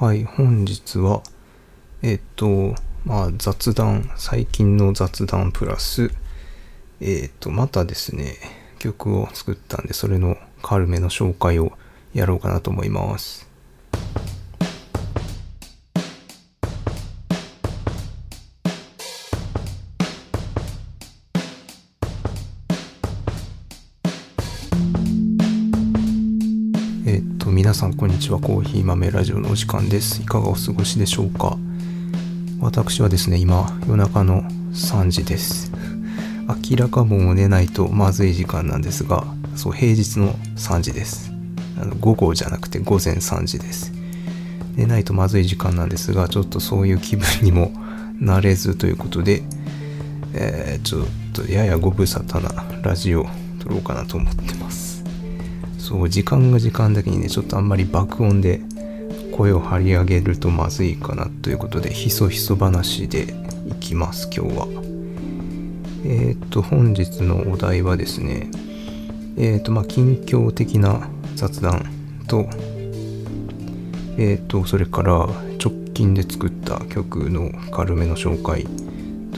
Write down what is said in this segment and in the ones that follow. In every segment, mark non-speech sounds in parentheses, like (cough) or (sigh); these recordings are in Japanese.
はい、本日は、えっと、まあ、雑談、最近の雑談プラス、えっと、またですね、曲を作ったんで、それの軽めの紹介をやろうかなと思います。さんこんにちは。コーヒー豆ラジオのお時間です。いかがお過ごしでしょうか？私はですね、今、夜中の3時です。明らかもう寝ないとまずい時間なんですが、そう、平日の3時です。あの午後じゃなくて午前3時です。寝ないとまずい時間なんですが、ちょっとそういう気分にもなれずということで、えーちょっとややご無沙汰なラジオを撮ろうかなと思ってます。そう、時間が時間だけにね、ちょっとあんまり爆音で声を張り上げるとまずいかなということで、ひそひそ話でいきます、今日は。えっ、と、本日のお題はですね、えっ、と、まあ、近況的な雑談と、えっ、と、それから直近で作った曲の軽めの紹介。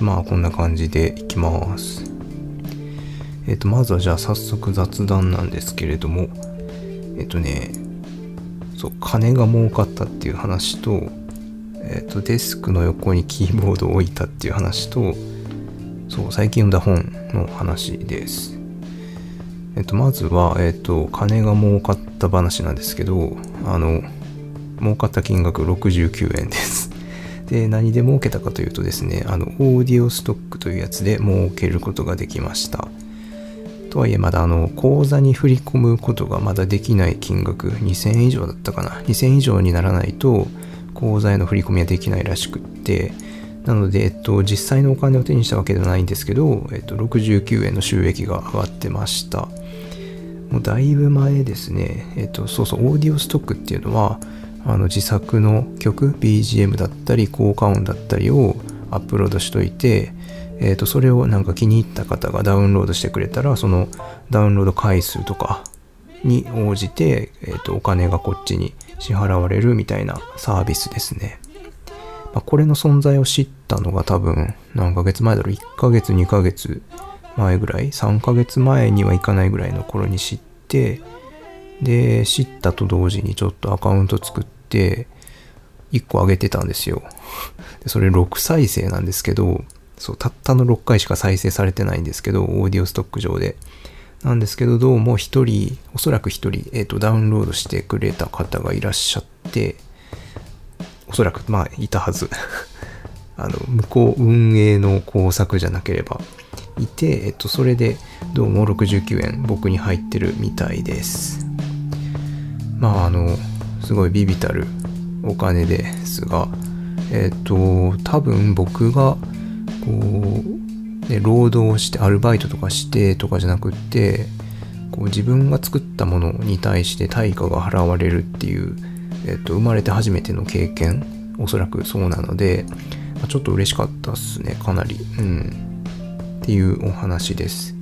まあ、こんな感じでいきます。えっ、と、まずはじゃあ早速雑談なんですけれども、えっ、とね、そう、金が儲かったっていう話と、えっ、と、デスクの横にキーボードを置いたっていう話と、そう、最近読んだ本の話です。えっ、と、まずは、えっ、と、金が儲かった話なんですけど、あの、儲かった金額69円です。で、何で儲けたかというとですね、あの、オーディオストックというやつで儲けることができました。とはいえまだあの口座に振り込むことがまだできない金額2000円以上だったかな。2000以上にならないと口座への振り込みはできないらしくってなので、えっと、実際のお金を手にしたわけではないんですけど、えっと、69円の収益が上がってました。もうだいぶ前ですね。えっとそうそうオーディオストックっていうのはあの自作の曲 BGM だったり効果音だったりをアップロードしといてえー、とそれをなんか気に入った方がダウンロードしてくれたらそのダウンロード回数とかに応じて、えー、とお金がこっちに支払われるみたいなサービスですね、まあ、これの存在を知ったのが多分何ヶ月前だろう。1ヶ月2ヶ月前ぐらい。3ヶ月前にはいかないぐらいの頃に知ってで知ったと同時にちょっとアカウント作って1個上げてたんですよ。でそれ6再生なんですけどそう、たったの6回しか再生されてないんですけど、オーディオストック上で。なんですけど、どうも一人、おそらく一人、えっ、と、ダウンロードしてくれた方がいらっしゃって、おそらく、まあ、いたはず。(laughs) あの、向こう運営の工作じゃなければ、いて、えっ、と、それで、どうも69円僕に入ってるみたいです。まあ、あの、すごいビビたるお金ですが、えっ、と、多分僕が、こう、ね、労働してアルバイトとかしてとかじゃなくってこう自分が作ったものに対して対価が払われるっていう、えっと、生まれて初めての経験おそらくそうなので、まあちょっと嬉しかったっすねかなり。うん。っていうお話です。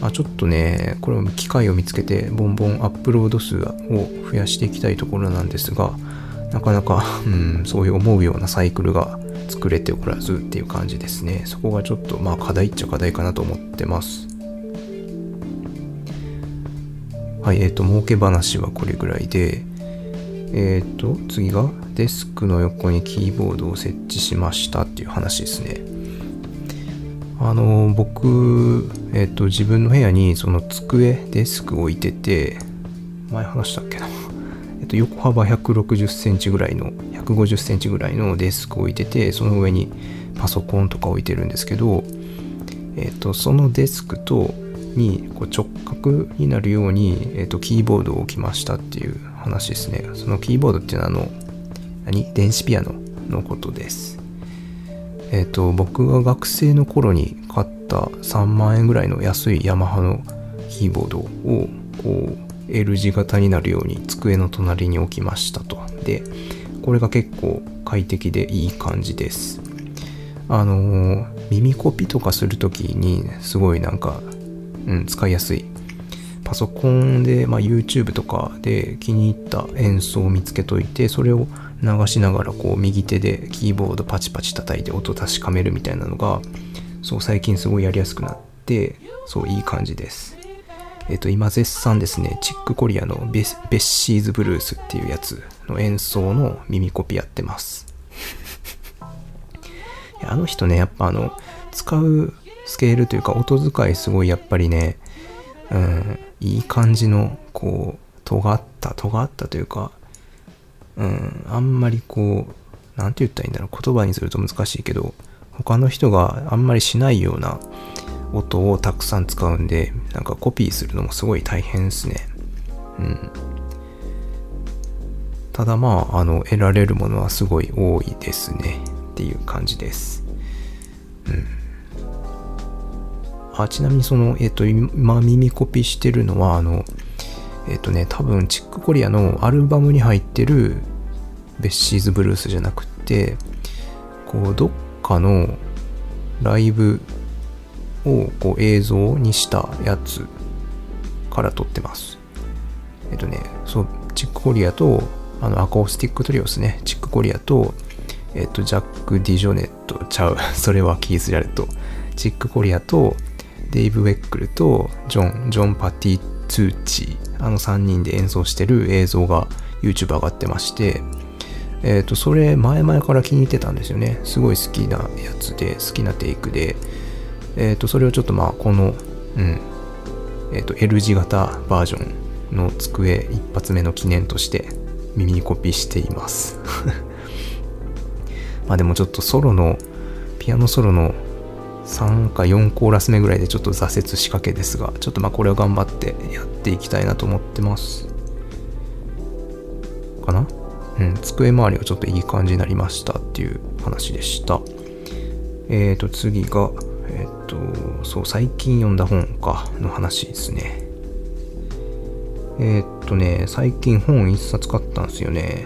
まあ、ちょっとねこれも機会を見つけてボンボンアップロード数を増やしていきたいところなんですがなかなか、うん、そういう思うようなサイクルが作れておらずっていう感じですね。そこがちょっとまあ課題っちゃ課題かなと思ってます。はい、えっ、と、儲け話はこれぐらいで、えっ、と、次がデスクの横にキーボードを設置しましたっていう話ですね。あの、僕、えっ、と、自分の部屋にその机、デスク置いてて、前話したっけな。えっと、横幅160センチぐらいの150センチぐらいのデスクを置いててその上にパソコンとか置いてるんですけど、えっと、そのデスクとにこう直角になるように、えっと、キーボードを置きましたっていう話ですね。そのキーボードっていうのはあの何？電子ピアノのことです。えっと僕が学生の頃に買った3万円ぐらいの安いヤマハのキーボードをこう L 字型になるように机の隣に置きましたと。で、これが結構快適でいい感じです。あの耳コピとかするときにすごいなんか、うん、使いやすいパソコンで、まあ、YouTube とかで気に入った演奏を見つけといてそれを流しながらこう右手でキーボードパチパチ叩いて音確かめるみたいなのがそう最近すごいやりやすくなってそういい感じですえっ、と今絶賛ですねチックコリアのベッシーズブルースっていうやつの演奏の耳コピやってます。あの人ねやっぱあの使うスケールというか音使いすごいやっぱりねうんいい感じのこう尖った尖ったというかうんあんまりこう何て言ったらいいんだろう言葉にすると難しいけど他の人があんまりしないような音をたくさん使うんでなんかコピーするのもすごい大変ですね。うん。ただまああの得られるものはすごい多いですね。っていう感じです。うん。あちなみにそのえっ、と今耳コピーしてるのはあのえっ、とね多分チックコリアのアルバムに入ってるベッシーズブルースじゃなくてこうどっかのライブをこう映像にしたやつから撮ってます。えっとね、そう、チックコリアと、あの、アコースティックトリオですね。チックコリアと、えっと、ジャック・ディジョネットちゃう。(laughs) それはキース・ジャレット。チック・コリアと、デイブ・ウェックルと、ジョン、ジョン・パティ・ツーチあの3人で演奏してる映像が YouTube 上がってまして、えっ、と、それ前々から気に入ってたんですよね。すごい好きなやつで、好きなテイクで、えっ、ー、と、それをちょっとまあ、この、うん、えっ、ー、と、L 字型バージョンの机一発目の記念として耳にコピーしています。(laughs) まあでもちょっとソロの、ピアノソロの3か4コーラス目ぐらいでちょっと挫折しかけですが、ちょっとまあこれを頑張ってやっていきたいなと思ってます。かな？うん、机周りがちょっといい感じになりましたっていう話でした。えっ、ー、と次が、えっと、そう、最近読んだ本か、の話ですね。えっとね、最近本一冊買ったんですよね。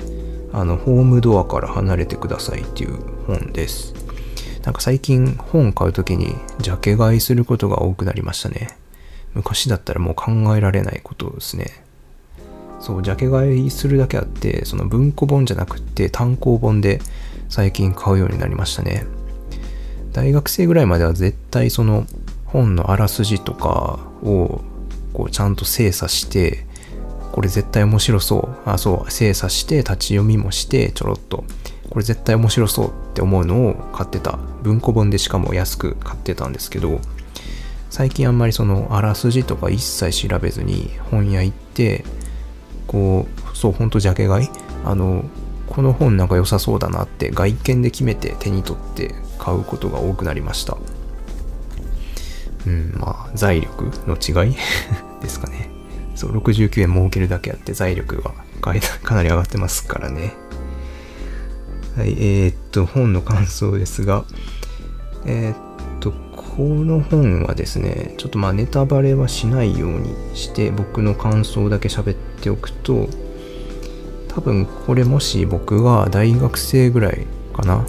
あの、ホームドアから離れてくださいっていう本です。なんか最近本買うときにジャケ買いすることが多くなりましたね。昔だったらもう考えられないことですね。そう、ジャケ買いするだけあって、その文庫本じゃなくて単行本で最近買うようになりましたね。大学生ぐらいまでは絶対その本のあらすじとかをこうちゃんと精査してこれ絶対面白そう。あそう精査して立ち読みもしてちょろっと。これ絶対面白そうって思うのを買ってた。文庫本でしかも安く買ってたんですけど最近あんまりそのあらすじとか一切調べずに本屋行ってこうそうほんとジャケ買い？あのこの本なんか良さそうだなって外見で決めて手に取って買うことが多くなりました。うん、まあ、財力の違い？(laughs) ですかね。そう、69円儲けるだけあって財力は (laughs) かなり上がってますからね。はい、えー、っと、本の感想ですが、えー、っと、この本はですね、ちょっとまあネタバレはしないようにして僕の感想だけ喋っておくと、多分これもし僕が大学生ぐらいかな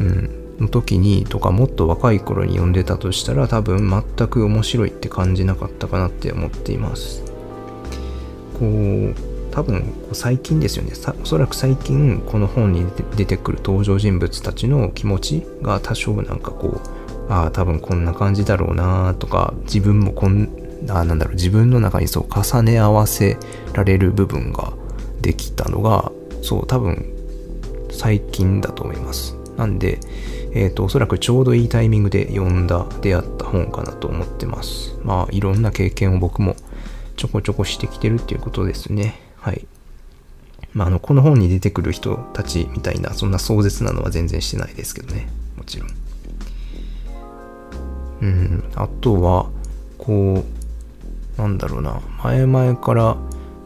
うん、の時にとかもっと若い頃に読んでたとしたら多分全く面白いって感じなかったかなって思っています。こう多分最近ですよね。おそらく最近この本に出てくる登場人物たちの気持ちが多少なんかこうああ多分こんな感じだろうなとか自分もこんあなんだろう自分の中にそう重ね合わせられる部分ができたのがそう多分最近だと思います。なんで、えっ、ー、と、おそらくちょうどいいタイミングで読んだ、出会った本かなと思ってます。まあ、いろんな経験を僕もちょこちょこしてきてるっていうことですね。はい。まあ、あの、この本に出てくる人たちみたいな、そんな壮絶なのは全然してないですけどね。もちろん。うん、あとは、こう、なんだろうな、前々から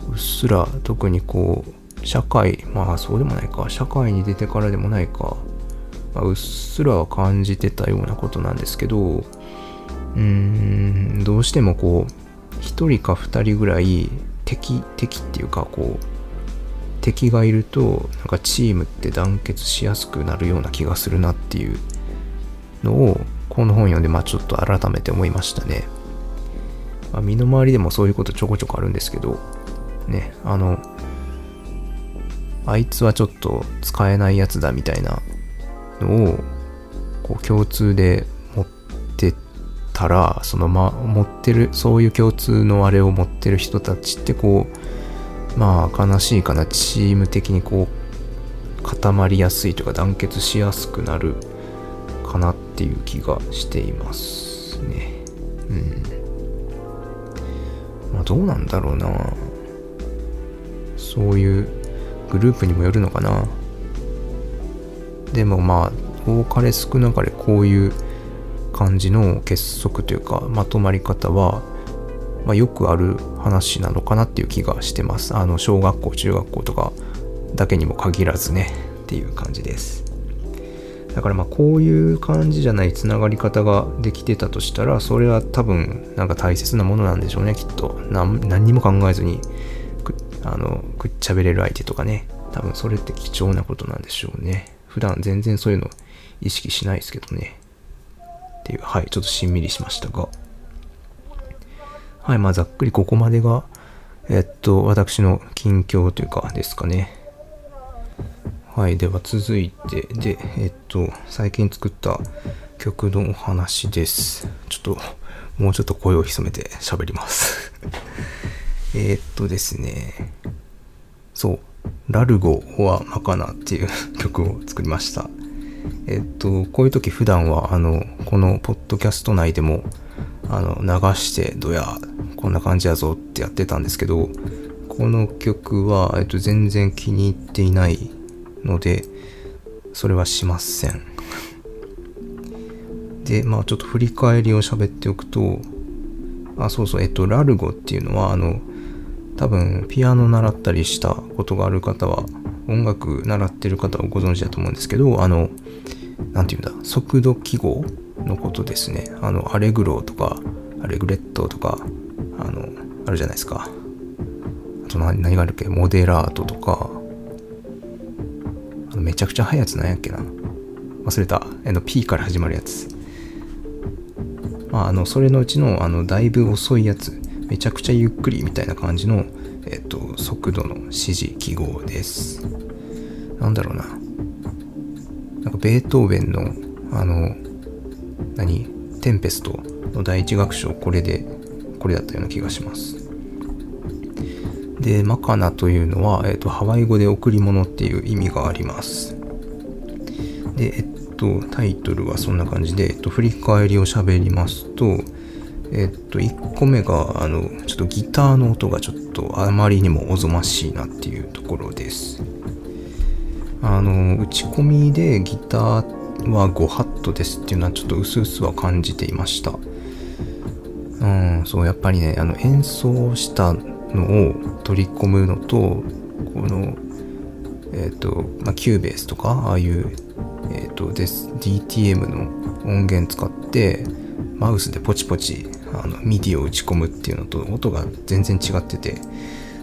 うっすら特にこう、社会、まあそうでもないか、社会に出てからでもないか、まあ、うっすらは感じてたようなことなんですけど、うーん、どうしてもこう、1人か2人ぐらい敵、敵っていうかこう、敵がいると、なんかチームって団結しやすくなるような気がするなっていうのを、この本読んで、まあちょっと改めて思いましたね。まあ、身の回りでもそういうことちょこちょこあるんですけど、ね、あの、あいつはちょっと使えないやつだみたいなのを、こう共通で持ってたら、そのま、持ってる、そういう共通のあれを持ってる人たちってこう、まあ悲しいかな、チーム的にこう、固まりやすいというか団結しやすくなるかなっていう気がしていますね。うん。まあどうなんだろうな。そういうグループにもよるのかな。でもまあ、多かれ少なかれこういう感じの結束というかまとまり方は、まあ、よくある話なのかなっていう気がしてます。あの小学校中学校とかだけにも限らずねっていう感じです。だからまあこういう感じじゃないつながり方ができてたとしたらそれは多分なんか大切なものなんでしょうねきっと何にも考えずにあのくっちゃべれる相手とかね多分それって貴重なことなんでしょうね普段全然そういうの意識しないですけどね。っていうはいちょっとしんみりしましたが。はいまあざっくりここまでがえっと私の近況というかですかね。はい、では続いて、で、えっと、最近作った曲のお話です。ちょっと、もうちょっと声を潜めて喋ります。(laughs) えっとですね、そう、ラルゴはマカナっていう (laughs) 曲を作りました。えっと、こういう時普段は、あの、このポッドキャスト内でも、あの、流して、どや、こんな感じやぞってやってたんですけど、この曲は、えっと、全然気に入っていないので、それはしません。で、まあちょっと振り返りを喋っておくと、あ、そうそう、えっと、ラルゴっていうのは、あの、多分、ピアノ習ったりしたことがある方は、音楽習ってる方はご存知だと思うんですけど、あの、なんて言うんだ、速度記号のことですね。あの、アレグロとか、アレグレットとか、あの、あるじゃないですか。あと何何があるっけ？モデラートとかあの、めちゃくちゃ速いやつなんやっけな忘れた。あの P から始まるやつ。まあ、あの、それのうちの、あの、だいぶ遅いやつ。めちゃくちゃゆっくりみたいな感じの、えっと、速度の指示記号です。なんだろうな。なんか、ベートーベンの、あの、何？テンペストの第一楽章、これで、これだったような気がします。で、マカナというのは、えっ、と、ハワイ語で贈り物っていう意味があります。で、えっと、タイトルはそんな感じで、えっと、振り返りを喋りますと、えっと、1個目が、あの、ちょっとギターの音がちょっとあまりにもおぞましいなっていうところです。あの、打ち込みでギターはご法度ですっていうのはちょっと薄々は感じていました。うん、そう、やっぱりね、あの、演奏したのを取り込むのとこのえっ、と、まあ、 Cubase とかああいう、えっ、と DTM の音源使ってマウスでポチポチあの MIDI を打ち込むっていうのと音が全然違ってて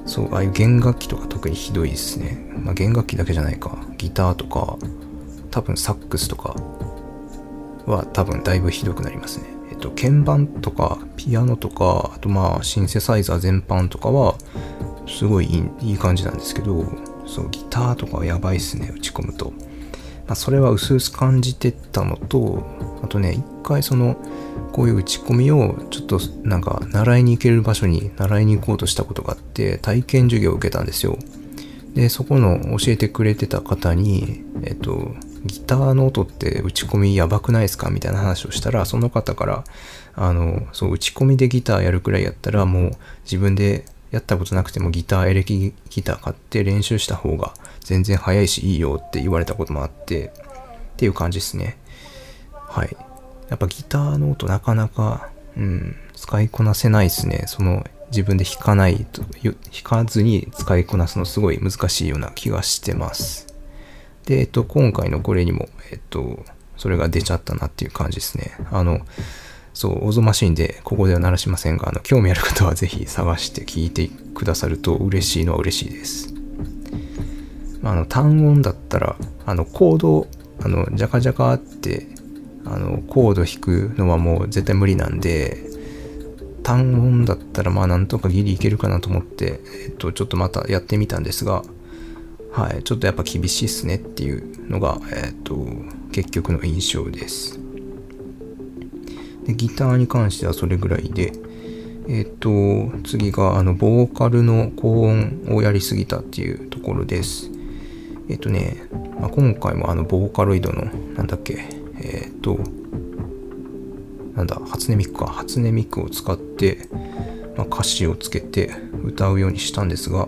そうああいう弦楽器とか特にひどいですね、まあ、弦楽器だけじゃないか。ギターとか多分サックスとかは多分だいぶひどくなりますね。えっと、鍵盤とかピアノとか、あとまあシンセサイザー全般とかはすごいいいいい感じなんですけど、そう、ギターとかはやばいっすね、打ち込むと。まあ、それは薄々感じてたのと、あとね、一回その、こういう打ち込みをちょっとなんか習いに行ける場所に習いに行こうとしたことがあって体験授業を受けたんですよ。で、そこの教えてくれてた方に、えっと、ギターの音って打ち込みやばくないですかみたいな話をしたら、その方から、あの、そう、打ち込みでギターやるくらいやったら、もう自分でやったことなくてもギター、エレキギター買って練習した方が全然早いしいいよって言われたこともあって、っていう感じですね。はい。やっぱギターの音なかなか、うん、使いこなせないですね。その自分で弾かないと、弾かずに使いこなすのすごい難しいような気がしてます。で、えっと、今回のこれにも、えっと、それが出ちゃったなっていう感じですね。あの、そう、オゾマシンでここでは鳴らしませんが、あの、興味ある方はぜひ探して聞いてくださると嬉しいのは嬉しいです。あの、単音だったら、あの、コード、あの、ジャカジャカって、あの、コード弾くのはもう絶対無理なんで、単音だったらまあなんとかギリいけるかなと思って、えっと、ちょっとまたやってみたんですが、はい、ちょっとやっぱ厳しいっすねっていうのが、えっと、結局の印象です。で、ギターに関してはそれぐらいで、えっと、次が、あの、ボーカルの高音をやりすぎたっていうところです。えっとね、まあ、今回もあの、ボーカロイドの、なんだっけ、えっと、なんだ、初音ミクか。初音ミクを使って、まあ、歌詞をつけて歌うようにしたんですが、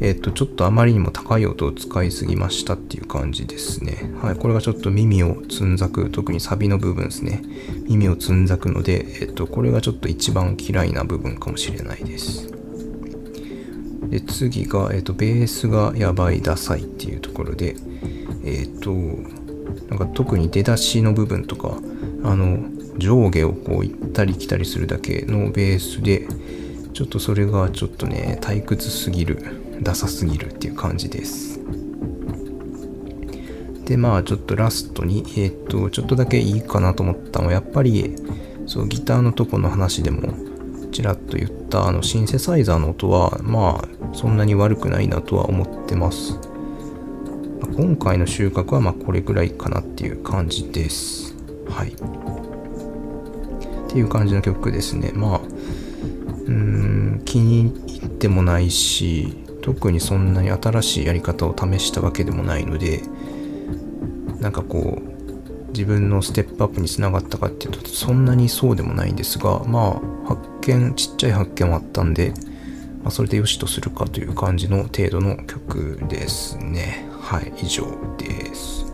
えっ、と、ちょっとあまりにも高い音を使いすぎましたっていう感じですね。はい、これがちょっと耳をつんざく、特にサビの部分ですね。耳をつんざくので、えっ、と、これがちょっと一番嫌いな部分かもしれないです。で、次が、えっ、と、ベースがやばいダサいっていうところで、えっ、と、なんか特に出だしの部分とか、あの、上下をこう行ったり来たりするだけのベースでちょっとそれがちょっとね退屈すぎるダサすぎるっていう感じです。でまあちょっとラストにえっ、とちょっとだけいいかなと思ったのはやっぱりそうギターのとこの話でもちらっと言ったあのシンセサイザーの音はまあそんなに悪くないなとは思ってます。今回の収穫はまあこれぐらいかなっていう感じです。はい。っていう感じの曲ですね。まあ、うーん、気に入ってもないし、特にそんなに新しいやり方を試したわけでもないので、なんかこう、自分のステップアップにつながったかっていうと、そんなにそうでもないんですが、まあ、発見、ちっちゃい発見はあったんで、まあ、それで良しとするかという感じの程度の曲ですね。はい、以上です。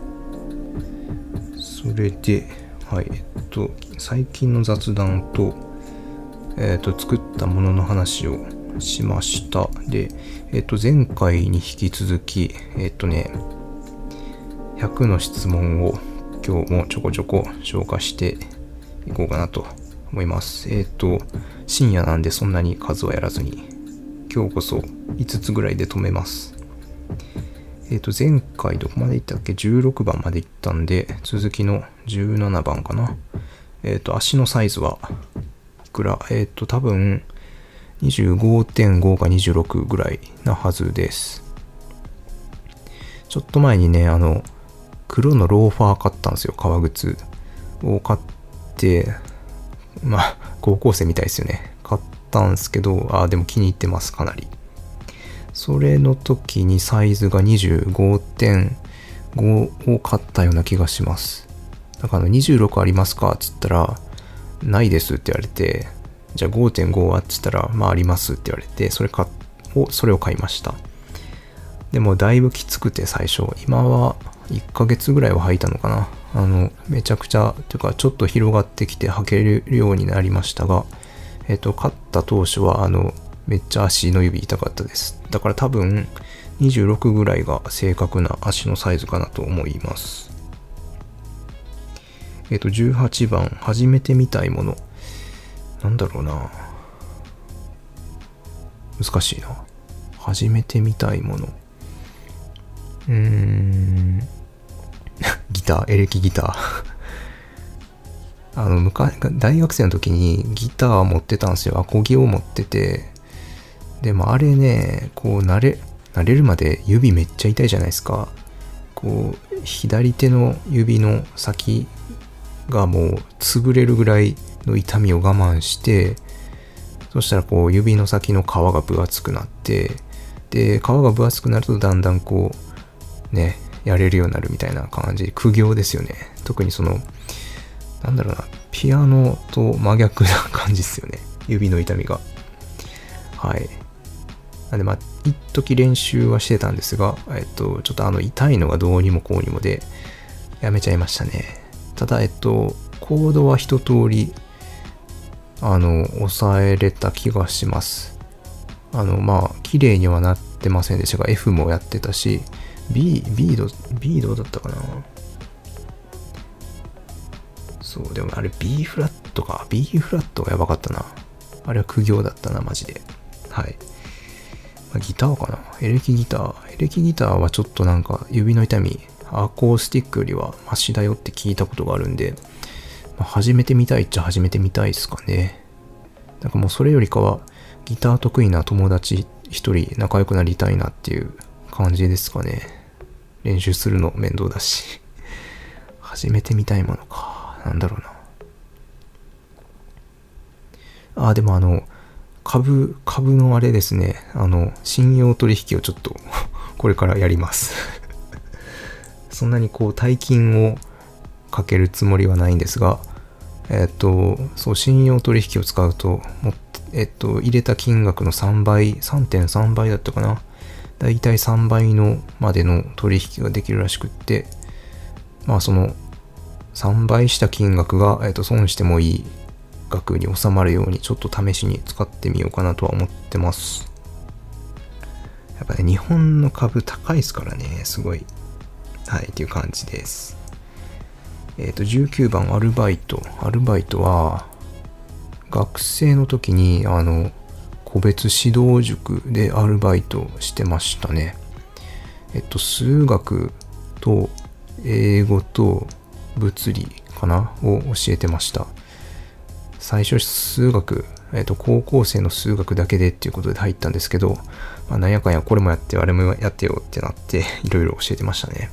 それで、はい、えっと、最近の雑談と、えっと、作ったものの話をしました。で、えっと、前回に引き続き、えっとね、100の質問を今日もちょこちょこ消化していこうかなと思います。えっと、深夜なんでそんなに数はやらずに、今日こそ5つぐらいで止めます。えっ、ー、と、前回どこまで行ったっけ ?16 番まで行ったんで、続きの17番かな。えっ、ー、と、足のサイズはいくら？えっ、と、多分、25.5か26ぐらいなはずです。ちょっと前にね、あの、黒のローファー買ったんですよ、革靴を買って、まあ、高校生みたいですよね。買ったんですけど、ああ、でも気に入ってます、かなり。それの時にサイズが25.5を買ったような気がします。だから26ありますかっつったら、ないですって言われて、じゃあ5.5はっつったら、まあありますって言われて、それかを、それを買いました。でもだいぶきつくて最初、今は1ヶ月ぐらいは履いたのかな。あの、めちゃくちゃ、というかちょっと広がってきて履けるようになりましたが、えっ、と、買った当初は、あの、めっちゃ足の指痛かったです。だから多分26ぐらいが正確な足のサイズかなと思います。えっ、と、18番、始めてみたいもの。なんだろうな。難しいな。始めてみたいもの。うーん。(laughs) ギター、エレキギターあの、昔、大学生の時にギター持ってたんですよ。アコギを持ってて、でもあれね、こう慣れ、慣れるまで指めっちゃ痛いじゃないですか。こう、左手の指の先がもう潰れるぐらいの痛みを我慢して、そしたらこう指の先の皮が分厚くなって、で、皮が分厚くなるとだんだんこう、ね、やれるようになるみたいな感じ。苦行ですよね。特にその、なんだろうな、ピアノと真逆な感じですよね。指の痛みが。はい。なんでまあ、一時練習はしてたんですが、えっと、ちょっとあの痛いのがどうにもこうにもで、やめちゃいましたね。ただ、えっと、コードは一通り、あの、抑えれた気がします。あの、まあ、綺麗にはなってませんでしたが、F もやってたし、B、B ど、B どうだったかな？そう、でもあれ B フラットか。B フラットがやばかったな。あれは苦行だったな、マジで。はい。まギターかな？エレキギター。エレキギターはちょっとなんか指の痛み、アコースティックよりはマシだよって聞いたことがあるんで、まあ、始めてみたいっちゃ始めてみたいですかね。なんかもうそれよりかはギター得意な友達一人仲良くなりたいなっていう感じですかね。練習するの面倒だし。始めてみたいものか。なんだろうな。あ、でもあの、株、株のあれですね。あの、信用取引をちょっと (laughs) これからやります (laughs) そんなにこう、大金をかけるつもりはないんですが、えっと、そう、信用取引を使うと、もえっと、入れた金額の3倍、3.3倍だったかな。だいたい3倍のまでの取引ができるらしくって、まあその3倍した金額が、えっと、損してもいい額に収まるようにちょっと試しに使ってみようかなとは思ってます。やっぱね、日本の株高いですからね、すごい。はい、っていう感じです。えっ、ー、と、19番アルバイト。アルバイトは、学生の時に、あの、個別指導塾でアルバイトしてましたね。えっと、数学と英語と物理かな？を教えてました。最初数学、えっと、高校生の数学だけでっていうことで入ったんですけど、まあ、なんやかんやこれもやってあれもやってよってなっていろいろ教えてましたね。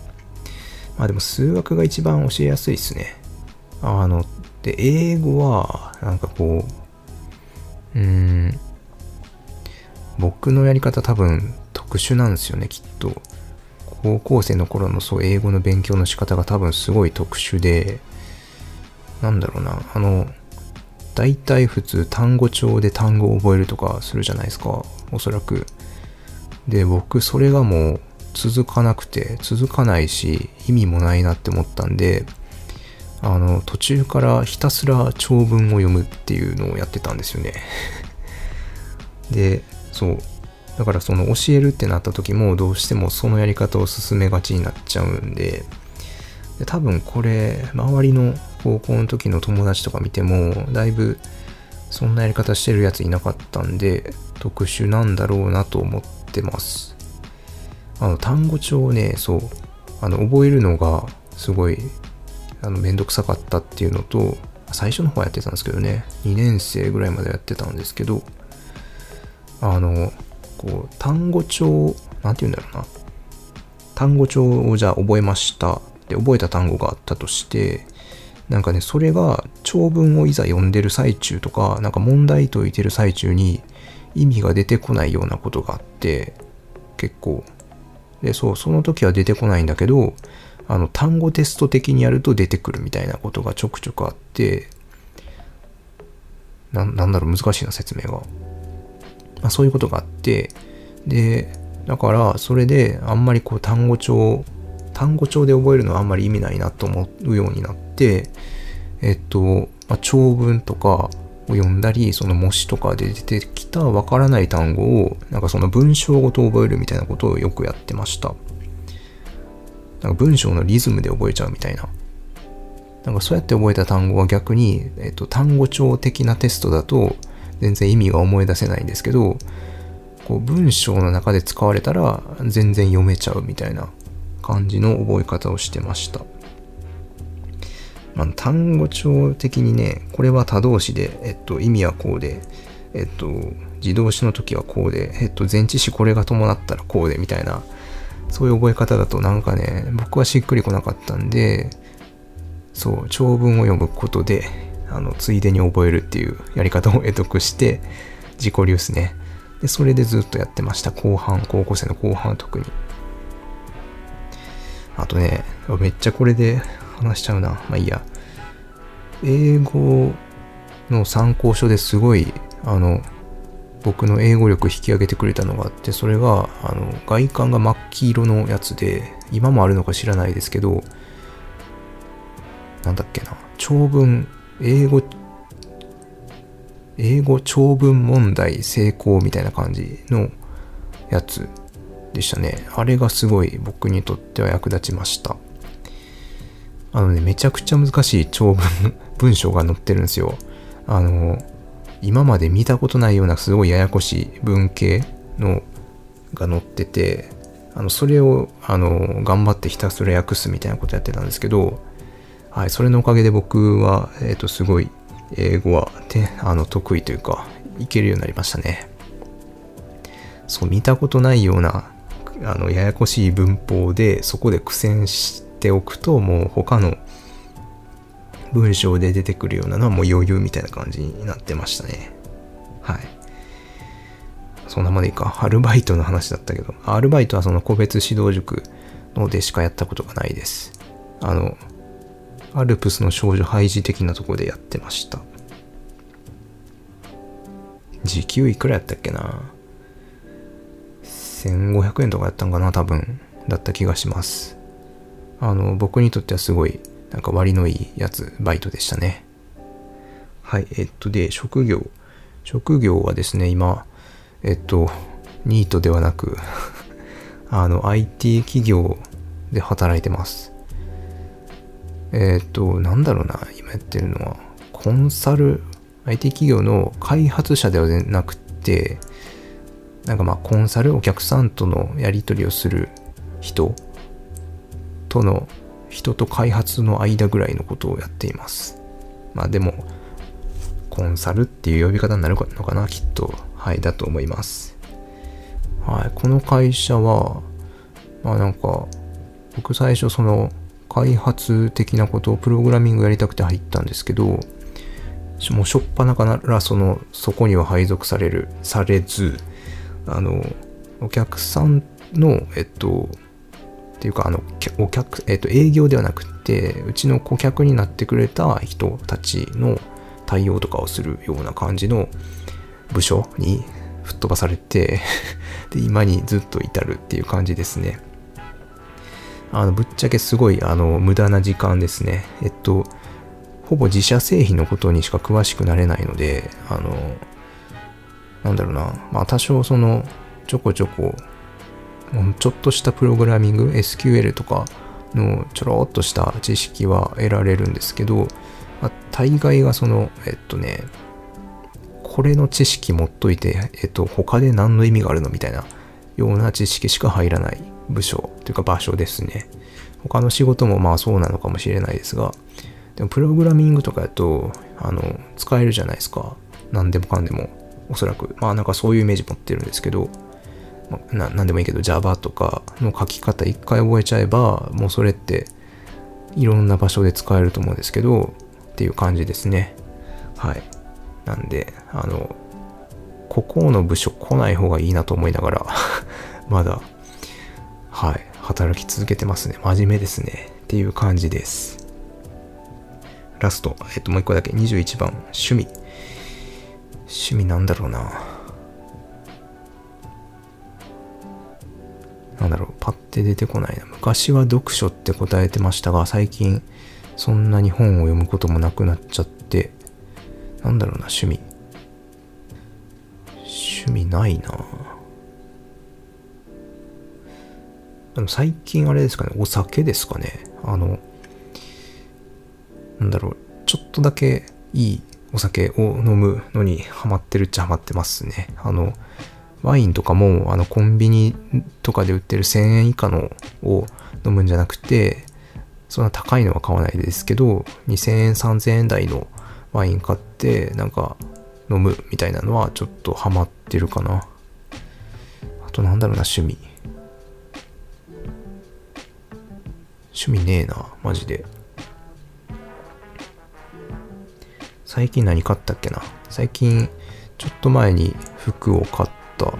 まあでも数学が一番教えやすいですね。あの、で、英語は、なんかこう、うーん、僕のやり方多分特殊なんですよね、きっと。高校生の頃のそう、英語の勉強の仕方が多分すごい特殊で、なんだろうな、あの、大体普通単語帳で単語を覚えるとかするじゃないですか、おそらく。で、僕それがもう続かなくて、続かないし、意味もないなって思ったんで、あの、途中からひたすら長文を読むっていうのをやってたんですよね。(laughs) で、そう。だからその教えるってなった時もどうしてもそのやり方を進めがちになっちゃうんで、で多分これ、周りの高校の時の友達とか見ても、だいぶそんなやり方してるやついなかったんで、特殊なんだろうなと思ってます。あの、単語帳をね、そう、あの、覚えるのがすごい、あの、めんどくさかったっていうのと、最初の方はやってたんですけどね、2年生ぐらいまでやってたんですけど、あの、こう、単語帳、なんて言うんだろうな。単語帳をじゃあ覚えました。で、覚えた単語があったとして、なんかね、それが長文をいざ読んでる最中とか、なんか問題解いてる最中に意味が出てこないようなことがあって、結構。で、そう、その時は出てこないんだけど、あの、単語テスト的にやると出てくるみたいなことがちょくちょくあって、ななんだろう、難しいな、説明が。まあ、そういうことがあって、で、だから、それで、あんまりこう、単語帳、単語帳で覚えるのはあんまり意味ないなと思うようになって、えっと、まあ、長文とかを読んだり、その模試とかで出てきたわからない単語を、なんかその文章ごと覚えるみたいなことをよくやってました。なんか文章のリズムで覚えちゃうみたいな。なんかそうやって覚えた単語は逆に、えっと、単語帳的なテストだと、全然意味が思い出せないんですけど、こう文章の中で使われたら全然読めちゃうみたいな感じの覚え方をしてました。まあ、単語帳的にね、これは他動詞で、えっと、意味はこうで、えっと、自動詞の時はこうで、えっと、前置詞これが伴ったらこうでみたいな、そういう覚え方だとなんかね、僕はしっくりこなかったんで、そう、長文を読むことで、あの、ついでに覚えるっていうやり方を得得して、自己流ですね。で、それでずっとやってました。後半、高校生の後半特に。あとね、めっちゃこれで話しちゃうな。まあいいや。英語の参考書ですごい、あの、僕の英語力引き上げてくれたのがあって、それが、あの、外観が真っ黄色のやつで、今もあるのか知らないですけど、なんだっけな、長文、英語、英語長文問題成功みたいな感じのやつでしたね。あれがすごい僕にとっては役立ちました。あのね、めちゃくちゃ難しい長文、文章が載ってるんですよ。あの、今まで見たことないようなすごいややこしい文系のが載ってて、あの、それを、あの、頑張ってひたすら訳すみたいなことやってたんですけど、はい、それのおかげで僕は、えっ、ー、と、すごい英語はてあの得意というかいけるようになりましたね。そう、見たことないような、あの、ややこしい文法で、そこで苦戦しておくと、もう他の文章で出てくるようなのはもう余裕みたいな感じになってましたね。はい。そんなまでいいか。アルバイトの話だったけど、アルバイトはその個別指導塾のでしかやったことがないです。あの、アルプスの少女ハイジ的なとこでやってました。時給いくらやったっけな？1500円とかやったんかな多分だった気がします。あの僕にとってはすごいなんか割のいいやつバイトでしたね。はいえっとで職業。職業はですね今えっとニートではなく (laughs) あの IT 企業で働いてます。えっとなんだろうな今やってるのはコンサル IT 企業の開発者ではなくて、なんかまあコンサル、お客さんとのやり取りをする人との、人と開発の間ぐらいのことをやっています。まあでも、コンサルっていう呼び方になるのかな、きっと。はい、だと思います。はい、この会社は、まあなんか、僕最初その開発的なことをプログラミングやりたくて入ったんですけど、もうしょっぱなからそのそこには配属されるされずあのお客さんのえっとっていうかあのお客、えっと、営業ではなくてうちの顧客になってくれた人たちの対応とかをするような感じの部署に吹っ飛ばされて (laughs) で今にずっと至るっていう感じですね。あのぶっちゃけすごいあの無駄な時間ですね。えっとほぼ自社製品のことにしか詳しくなれないので、あの、なんだろうな、まあ多少その、ちょこちょこ、ちょっとしたプログラミング、SQL とかのちょろっとした知識は得られるんですけど、まあ、大概がその、えっとね、これの知識持っといて、えっと、他で何の意味があるのみたいなような知識しか入らない。部署というか場所ですね。他の仕事もまあそうなのかもしれないですが、でもプログラミングとかやと、あの、使えるじゃないですか。何でもかんでも。おそらく。まあなんかそういうイメージ持ってるんですけど、まあ、な何でもいいけど Java とかの書き方一回覚えちゃえば、もうそれっていろんな場所で使えると思うんですけど、っていう感じですね。はい。なんで、あの、ここの部署来ない方がいいなと思いながら (laughs) まだ、はい、働き続けてますね。真面目ですね。っていう感じです。ラスト、えっと、もう一個だけ。21番、趣味。趣味なんだろうな。なんだろう、パッて出てこないな。昔は読書って答えてましたが、最近、そんなに本を読むこともなくなっちゃって、なんだろうな、趣味。趣味ないなでも最近あれですかね、お酒ですかね。あの、なんだろう、ちょっとだけいいお酒を飲むのにハマってるっちゃハマってますね。あの、ワインとかも、あの、コンビニとかで売ってる1000円以下のを飲むんじゃなくて、そんな高いのは買わないですけど、2000円、3000円台のワイン買って、なんか飲むみたいなのはちょっとハマってるかな。あとなんだろうな、趣味。趣味ねえな、マジで。最近何買ったっけな？最近、ちょっと前に服を買った。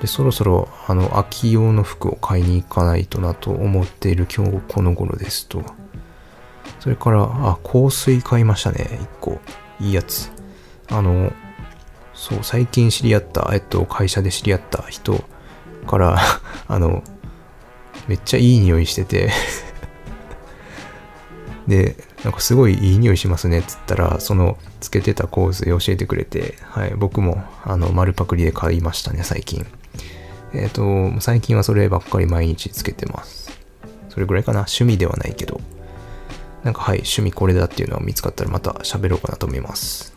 で、そろそろ、あの、秋用の服を買いに行かないとなと思っている今日この頃ですと。それから、あ、香水買いましたね。一個。いいやつ。あの、そう、最近知り合った、えっと、会社で知り合った人から (laughs) あの、めっちゃいい匂いしててで、なんかすごいいい匂いしますねっつったら、そのつけてた香水教えてくれて、はい、僕もあの丸パクリで買いましたね、最近。えっ、ー、と、最近はそればっかり毎日つけてます。それぐらいかな？趣味ではないけど。なんかはい、趣味これだっていうのは見つかったらまた喋ろうかなと思います。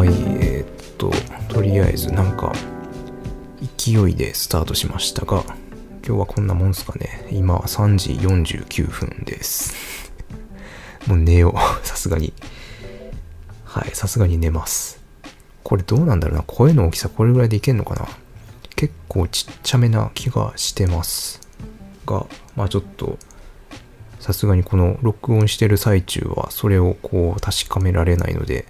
はい。えっととりあえずなんか勢いでスタートしましたが今日はこんなもんすかね。今は3時49分です。(laughs) もう寝よう。(laughs) さすがに。はい、さすがに寝ます。これどうなんだろうな。声の大きさこれぐらいでいけんのかな結構ちっちゃめな気がしてます。が、まあちょっと、さすがにこの録音してる最中はそれをこう確かめられないので、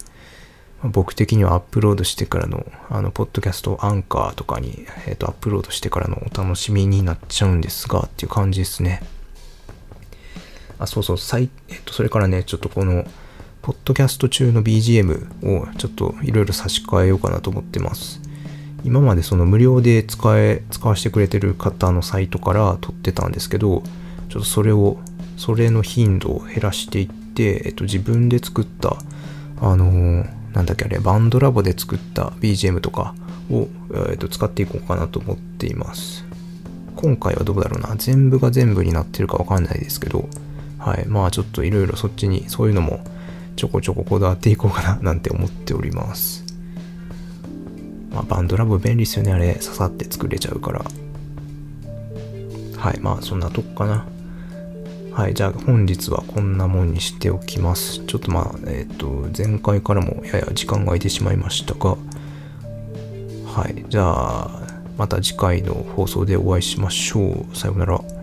僕的にはアップロードしてからの、あの、ポッドキャストアンカーとかに、えっ、ー、と、アップロードしてからのお楽しみになっちゃうんですが、っていう感じですね。あ、そうそう、さい、えっ、ー、と、それからね、ちょっとこの、ポッドキャスト中の BGM をちょっといろいろ差し替えようかなと思ってます。今までその無料で使え、使わせてくれてる方のサイトから撮ってたんですけど、ちょっとそれを、それの頻度を減らしていって、えっと、自分で作った、あのなんだっけあれ、バンドラボで作った BGM とかを、えー、と使っていこうかなと思っています。今回はどうだろうな。全部が全部になってるかわかんないですけど、はい。まあちょっといろいろそっちに、そういうのもちょこちょここだわっていこうかな (laughs) なんて思っております。まあバンドラボ便利ですよね。あれ、刺さって作れちゃうから。はい。まあそんなとこかな。はい、じゃあ本日はこんなもんにしておきます。ちょっとまあ、えっ、ー、と、前回からもやや時間が空いてしまいましたが、はい、じゃあ、また次回の放送でお会いしましょう。さようなら。